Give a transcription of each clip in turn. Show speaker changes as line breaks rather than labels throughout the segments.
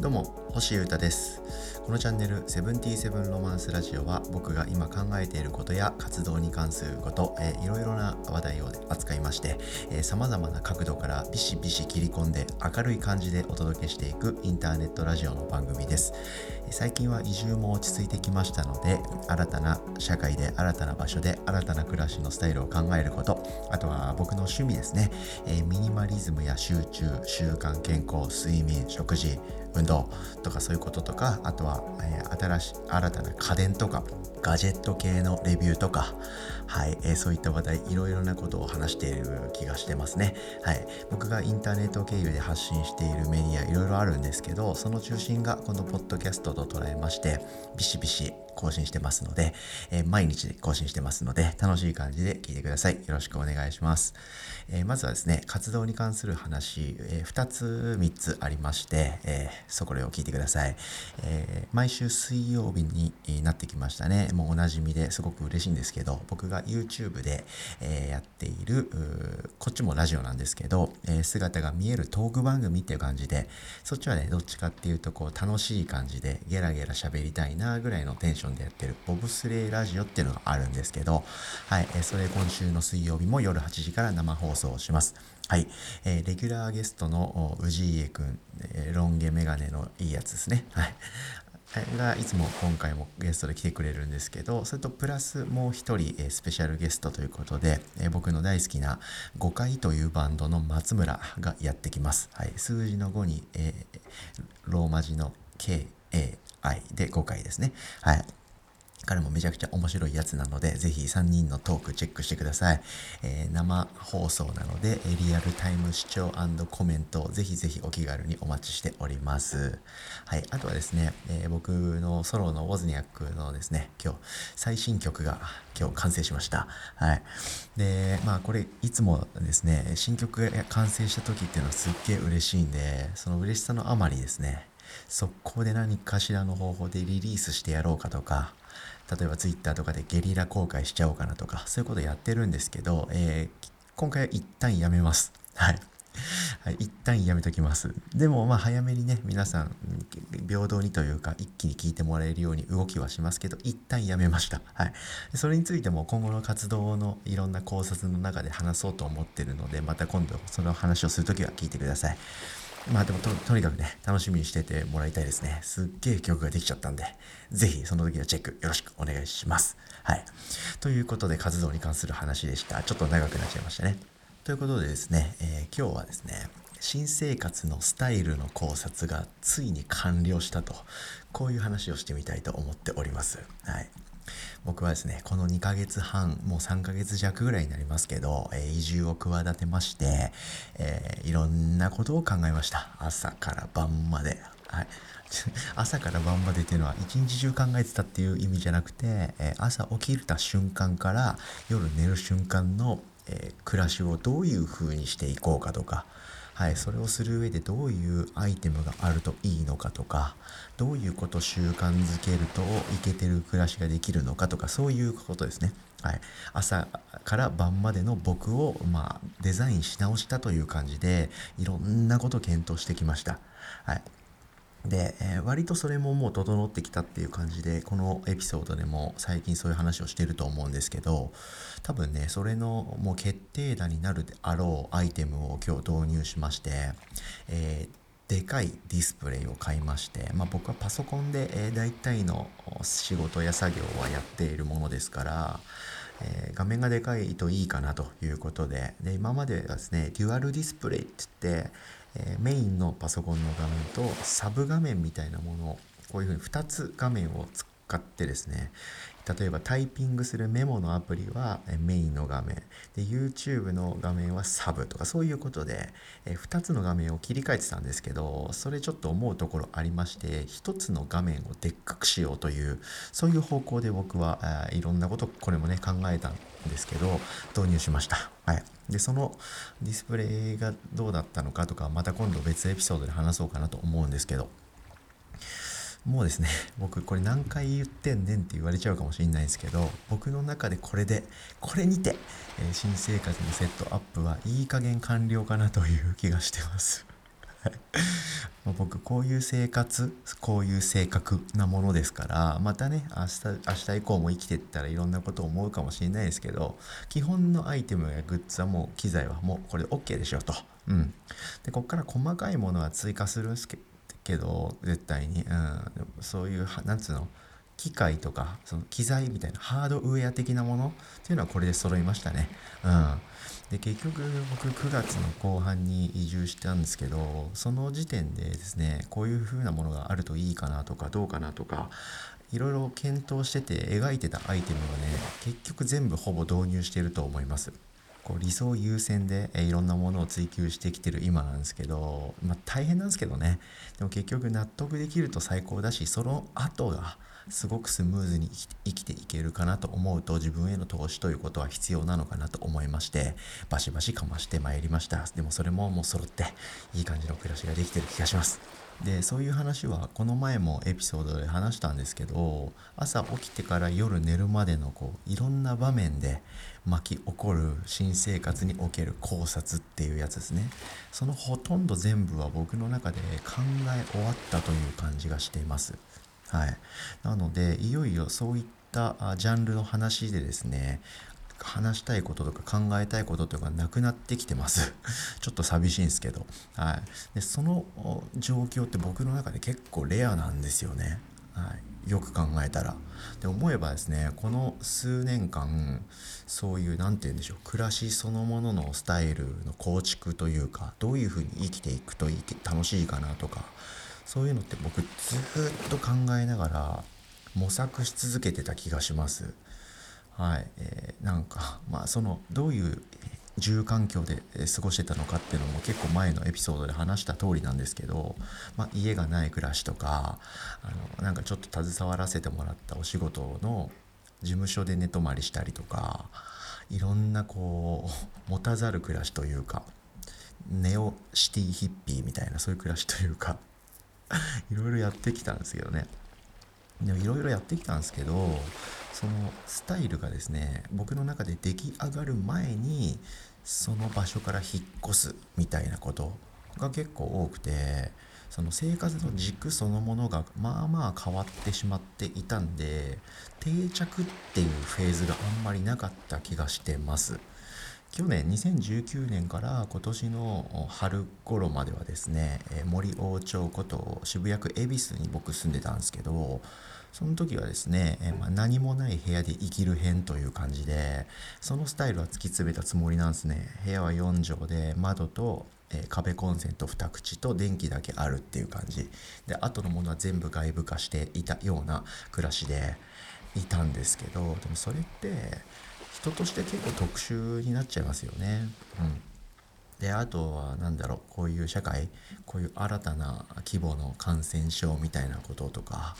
どうも星優太です。このチャンネル「セブンティーセブンロマンスラジオ」は僕が今考えていることや活動に関すること、えー、いろいろな話題を扱いましてさまざまな角度からビシビシ切り込んで明るい感じでお届けしていくインターネットラジオの番組です。最近は移住も落ち着いてきましたので新たな社会で新たな場所で新たな暮らしのスタイルを考えることあとは僕の趣味ですね、えー、ミニマリズムや集中習慣健康睡眠食事運動とかそういうこととかあとは、えー、新し新たな家電とかガジェット系のレビューとか、はいえー、そういった話題いろいろなことを話している気がしてますね、はい、僕がインターネット経由で発信しているメディアいろいろあるんですけどその中心がこのポッドキャストと捉えましてビシビシ更新してますので、えー、毎日更新してますので、楽しい感じで聞いてください。よろしくお願いします。えー、まずはですね、活動に関する話、えー、2つ、3つありまして、えそこを聞いてください。え毎週水曜日になってきましたね。もうおなじみですごく嬉しいんですけど、僕が YouTube で、えやっている、こっちもラジオなんですけど、え姿が見えるトーク番組っていう感じで、そっちはね、どっちかっていうと、こう、楽しい感じで、ゲラゲラ喋りたいなぐらいのテンションでやってるボブスレーラジオっていうのがあるんですけど、はい、えそれ今週の水曜日も夜8時から生放送します。はい、えー、レギュラーゲストの氏家くん、えー、ロン毛メガネのいいやつですね。はい。がいつも今回もゲストで来てくれるんですけどそれとプラスもう一人、スペシャルゲストということで、僕の大好きな5回というバンドの松村がやってきます、はい、数字の5に、えー、ローマ字の KAI で5回ですね。はい。彼もめちゃくちゃ面白いやつなので、ぜひ3人のトークチェックしてください。えー、生放送なので、リアルタイム視聴コメント、ぜひぜひお気軽にお待ちしております。はい。あとはですね、えー、僕のソロのウォズニャックのですね、今日、最新曲が今日完成しました。はい。で、まあこれ、いつもですね、新曲が完成した時っていうのはすっげえ嬉しいんで、その嬉しさのあまりですね、速攻で何かしらの方法でリリースしてやろうかとか、例えば Twitter とかでゲリラ公開しちゃおうかなとか、そういうことやってるんですけど、えー、今回は一旦やめます。はい。はい、一旦やめときます。でも、まあ、早めにね、皆さん、平等にというか、一気に聞いてもらえるように動きはしますけど、一旦やめました。はい。それについても、今後の活動のいろんな考察の中で話そうと思ってるので、また今度、その話をするときは聞いてください。まあでもと、にかくね、楽しみにしててもらいたいですね。すっげえ曲ができちゃったんで、ぜひその時のチェックよろしくお願いします。はい。ということで、活動に関する話でした。ちょっと長くなっちゃいましたね。ということでですね、えー、今日はですね、新生活のスタイルの考察がついに完了したと、こういう話をしてみたいと思っております。はい。僕はですね、この2ヶ月半、もう3ヶ月弱ぐらいになりますけど、えー、移住を企てまして、えー、いろんなことを考えました。朝から晩まで。はい。朝から晩までっていうのは一日中考えてたっていう意味じゃなくて、えー、朝起きた瞬間から夜寝る瞬間の、え暮らしをどういう風にしていこうかとか、はい、それをする上でどういうアイテムがあるといいのかとかどういうことを習慣づけるといけてる暮らしができるのかとかそういうことですね。はい、朝から晩までの僕を、まあ、デザインし直したという感じでいろんなこと検討してきました。はいで、えー、割とそれももう整ってきたっていう感じでこのエピソードでも最近そういう話をしてると思うんですけど多分ねそれのもう決定打になるであろうアイテムを今日導入しまして、えー、でかいディスプレイを買いまして、まあ、僕はパソコンで、え、大体の仕事や作業はやっているものですからえー、画面がでかいといいかなということでで今まではですねデュアルディスプレイって言ってえー、メインのパソコンの画面とサブ画面みたいなものをこういうふうに2つ画面を使ってですね例えばタイピングするメモのアプリはメインの画面で YouTube の画面はサブとかそういうことで2つの画面を切り替えてたんですけどそれちょっと思うところありまして1つの画面をでっかくしようというそういう方向で僕はいろんなことこれもね考えたんですけど導入しました。はい、でそのディスプレイがどうだったのかとかまた今度別エピソードで話そうかなと思うんですけどもうですね 僕これ何回言ってんねんって言われちゃうかもしれないですけど僕の中でこれでこれにて、え、新生活のセットアップはいい加減完了かなという気がしてます 僕こういう生活こういう性格なものですからまたね明日明日以降も生きてったらいろんなことを思うかもしれないですけど基本のアイテムやグッズはもう機材はもうこれで OK でしょと。うん、でこっから細かいものは追加するけど絶対に、うん、そういうなんつうの？機械とかその機材みたいなハードウェア的なものっていうのはこれで揃いましたね。うん、で結局僕9月の後半に移住したんですけどその時点でですねこういう風なものがあるといいかなとかどうかなとかいろいろ検討してて描いてたアイテムをね結局全部ほぼ導入してると思います。こう理想優先で、えいろんなものを追求してきてる今なんですけど、まあ、大変なんですけどね。でも結局納得できると最高だしその後がすごくスムーズに生きていけるかなと思うと自分への投資ということは必要なのかなと思いましてバシバシかましてまいりました。でもそれももう揃っていい感じの暮らしができてる気がします。でそういう話はこの前もエピソードで話したんですけど朝起きてから夜寝るまでのこういろんな場面で巻き起こる新生活における考察っていうやつですね。そのほとんど全部は僕の中で考え終わったという感じがしています。はい、なのでいよいよそういったジャンルの話でですね話したいこととか考えたいこととかなくなってきてます。ちょっと寂しいんですけど、はい、でその状況って僕の中で結構レアなんですよね、はい、よく考えたら。で思えばですねこの数年間そういう何て言うんでしょう暮らしそのもののスタイルの構築というかどういうふうに生きていくといい楽しいかなとかそういうのって僕ずっと考えながら模索し続けてた気がします。はい、えー、なんか まあそのどういう住環境で過ごしてたのかっていうのも結構前のエピソードで話した通りなんですけど、まあ、家がない暮らしとかあのなんかちょっと携わらせてもらったお仕事の事務所で寝泊まりしたりとかいろんなこう 持たざる暮らしというかネオシティヒッピーみたいなそういう暮らしというか いろいろやってきたんですけどねでもいろいろやってきたんですけどそのスタイルがですね僕の中で出来上がる前にその場所から引っ越すみたいなことが結構多くてその生活の軸そのものがまあまあ変わってしまっていたんで定着っていうフェーズがあんまりなかった気がしてます。去年2019年から今年の春頃まではですね森王町こと渋谷区恵比寿に僕住んでたんですけどその時はですね、ま、何もない部屋で生きる編という感じでそのスタイルは突き詰めたつもりなんですね。部屋は4畳で窓とえ壁コンセント2口と電気だけあるっていう感じ。で後のものは全部外部化していたような暮らしでいたんですけどでもそれって人として結構特殊になっちゃいますよね。うんであとは何だろうこういう社会こういう新たな規模の感染症みたいなこととか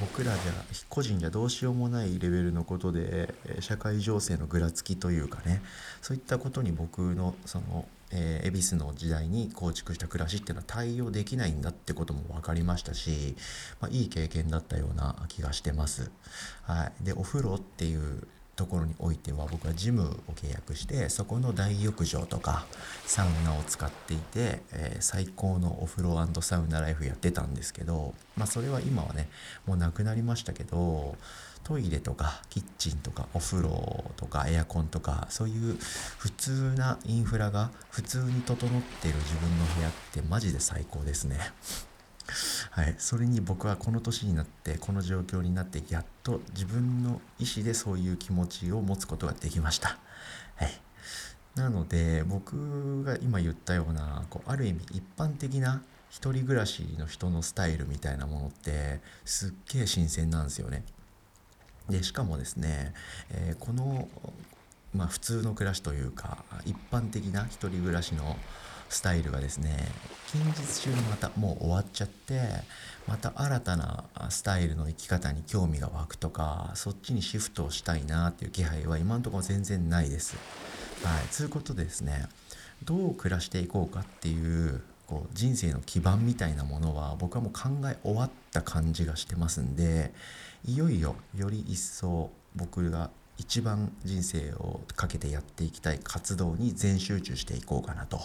僕らじゃ個人じゃどうしようもないレベルのことで社会情勢のぐらつきというかねそういったことに僕のそのえ、恵比寿の時代に構築した暮らしっていうのは対応できないんだってことも分かりましたし、まあ、いい経験だったような気がしてます。はい、でお風呂っていうところにおいては僕はジムを契約してそこの大浴場とかサウナを使っていて、えー、最高のお風呂サウナライフやってたんですけどまあそれは今はねもうなくなりましたけどトイレとかキッチンとかお風呂とかエアコンとかそういう普通なインフラが普通に整ってる自分の部屋ってマジで最高ですね。はい、それに僕はこの年になってこの状況になってやっと自分の意思でそういう気持ちを持つことができました。はい、なので僕が今言ったようなこうある意味一般的な一人暮らしの人のスタイルみたいなものってすっげえ新鮮なんですよね。でしかもですね、えー、この、まあ、普通の暮らしというか一般的な一人暮らしのスタイルがですね近日中にまたもう終わっちゃってまた新たなスタイルの生き方に興味が湧くとかそっちにシフトをしたいなっていう気配は今のところ全然ないです。はい、ということでですねどう暮らしていこうかっていうこう人生の基盤みたいなものは僕はもう考え終わった感じがしてますんでいよいよより一層僕が一番人生をかけてやっていきたい活動に全集中していこうかなと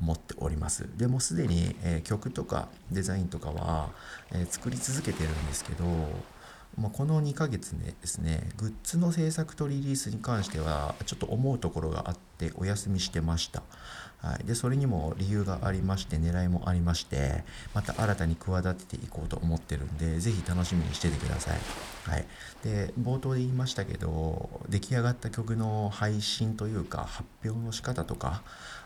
思っております。でもすでに、えー、曲とかデザインとかは、えー、作り続けてるんですけどまあ、この2ヶ月でですねグッズの制作とリリースに関してはちょっと思うところがあってお休みしてました。はい、でそれにも理由がありまして狙いもありましてまた新たに企てていこうと思ってるんで是非楽しみにしててください、はい、で冒頭で言いましたけど出来上がった曲の配信というか発表の仕方とか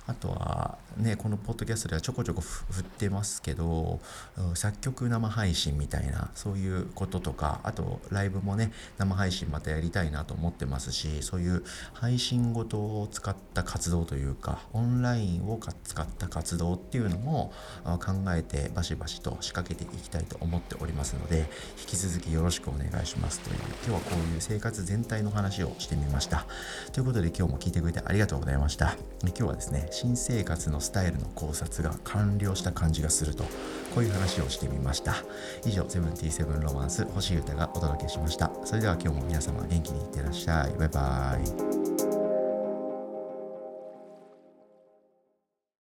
あとはねこのポッドキャストではちょこちょこ振ってますけど作曲生配信みたいなそういうこととかあとライブもね生配信またやりたいなと思ってますしそういう配信ごとを使った活動というかオンラインを使った活動っていうのも考えてバシバシと仕掛けていきたいと思っておりますので引き続きよろしくお願いしますという今日はこういう生活全体の話をしてみました。ということで今日も聞いてくれてありがとうございました。今日はですね新生活のスタイルの考察が完了した感じがするとこういう話をしてみました。以上セブンティーセブンロマンス星歌がお届けしました。それでは今日も皆様元気にいってらっしゃい。バイバーイ。